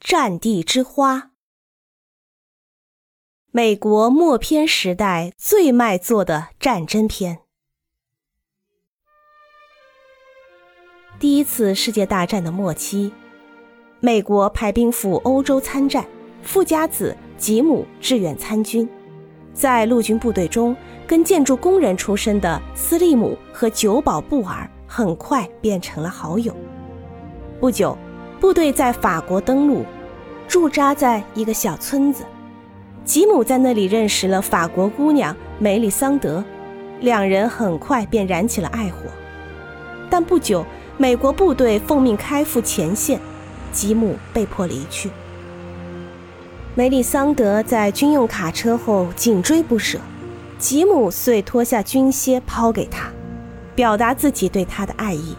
战地之花，美国默片时代最卖座的战争片。第一次世界大战的末期，美国派兵赴欧洲参战，富家子吉姆志愿参军。在陆军部队中，跟建筑工人出身的斯利姆和久保布尔很快变成了好友。不久。部队在法国登陆，驻扎在一个小村子。吉姆在那里认识了法国姑娘梅里桑德，两人很快便燃起了爱火。但不久，美国部队奉命开赴前线，吉姆被迫离去。梅里桑德在军用卡车后紧追不舍，吉姆遂脱下军靴抛给她，表达自己对她的爱意。